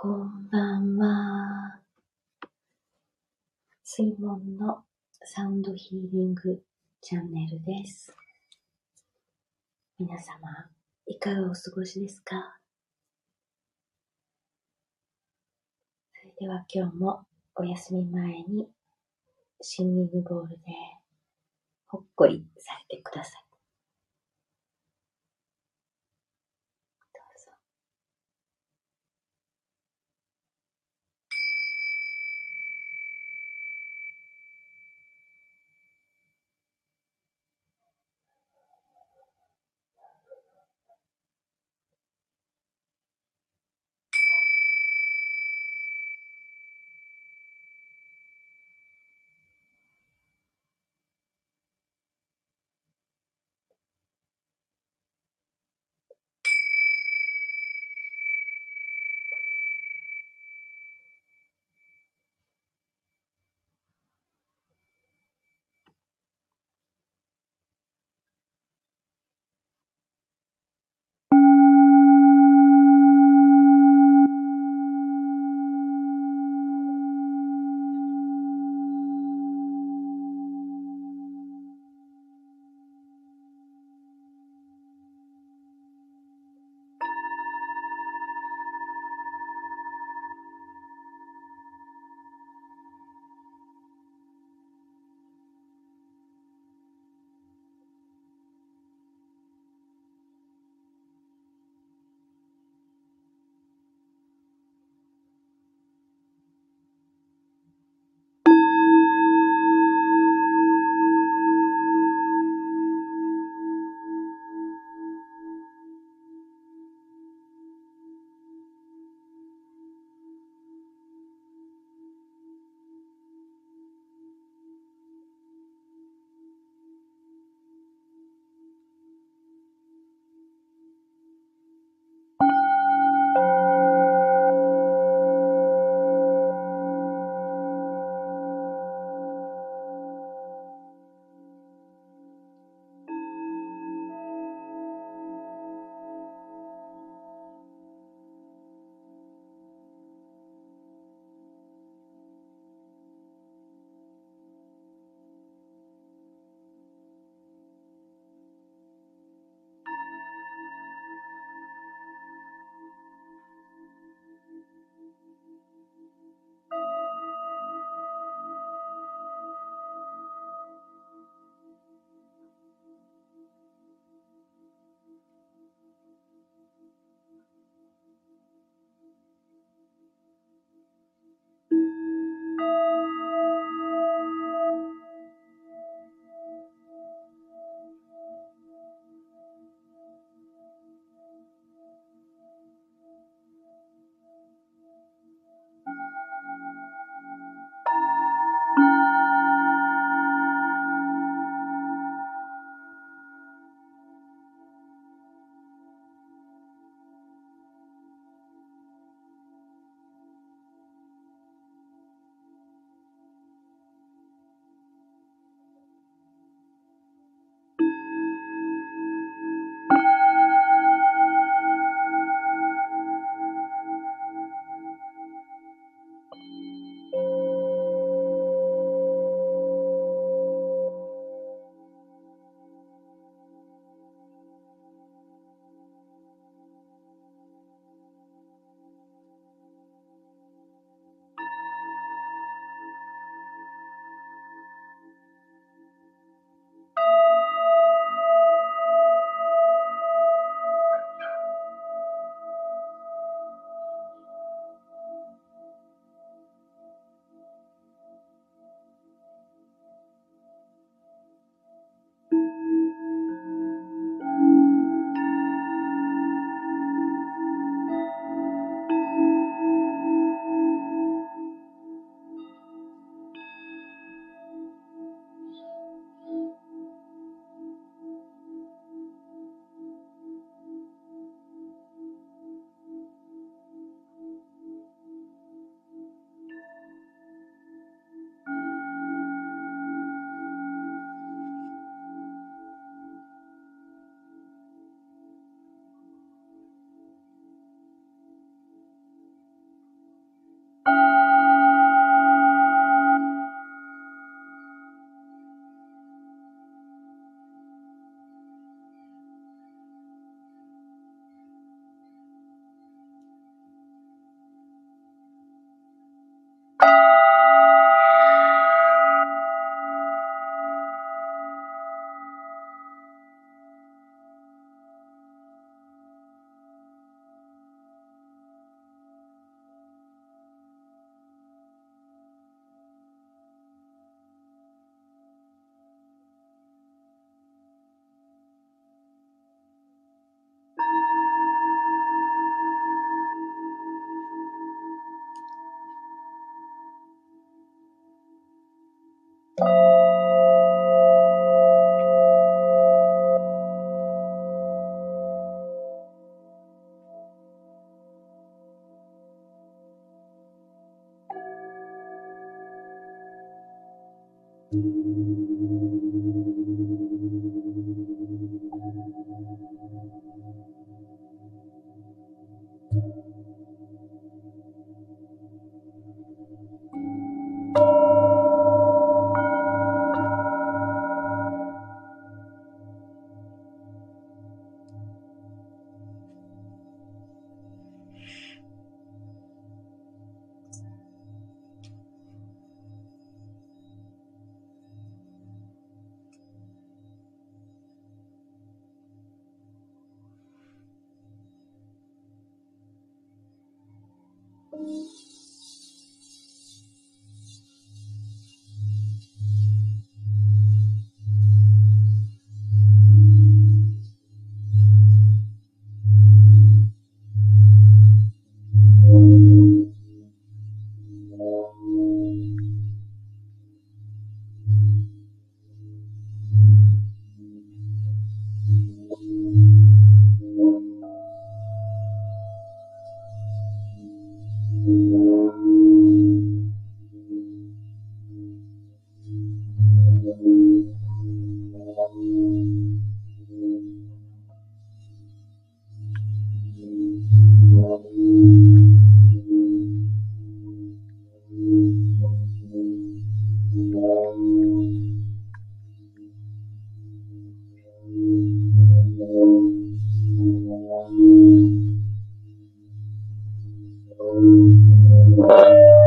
こんばんは。水門のサウンドヒーリングチャンネルです。皆様、いかがお過ごしですか？それでは今日もお休み前にシンギングボールでほっこりされてください。うん。Um, uh.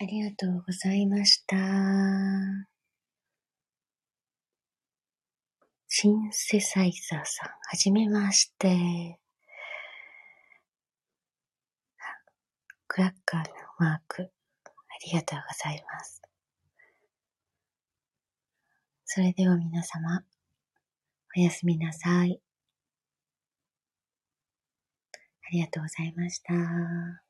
ありがとうございました。シンセサイザーさん、はじめまして。クラッカーのマーク、ありがとうございます。それでは皆様、おやすみなさい。ありがとうございました。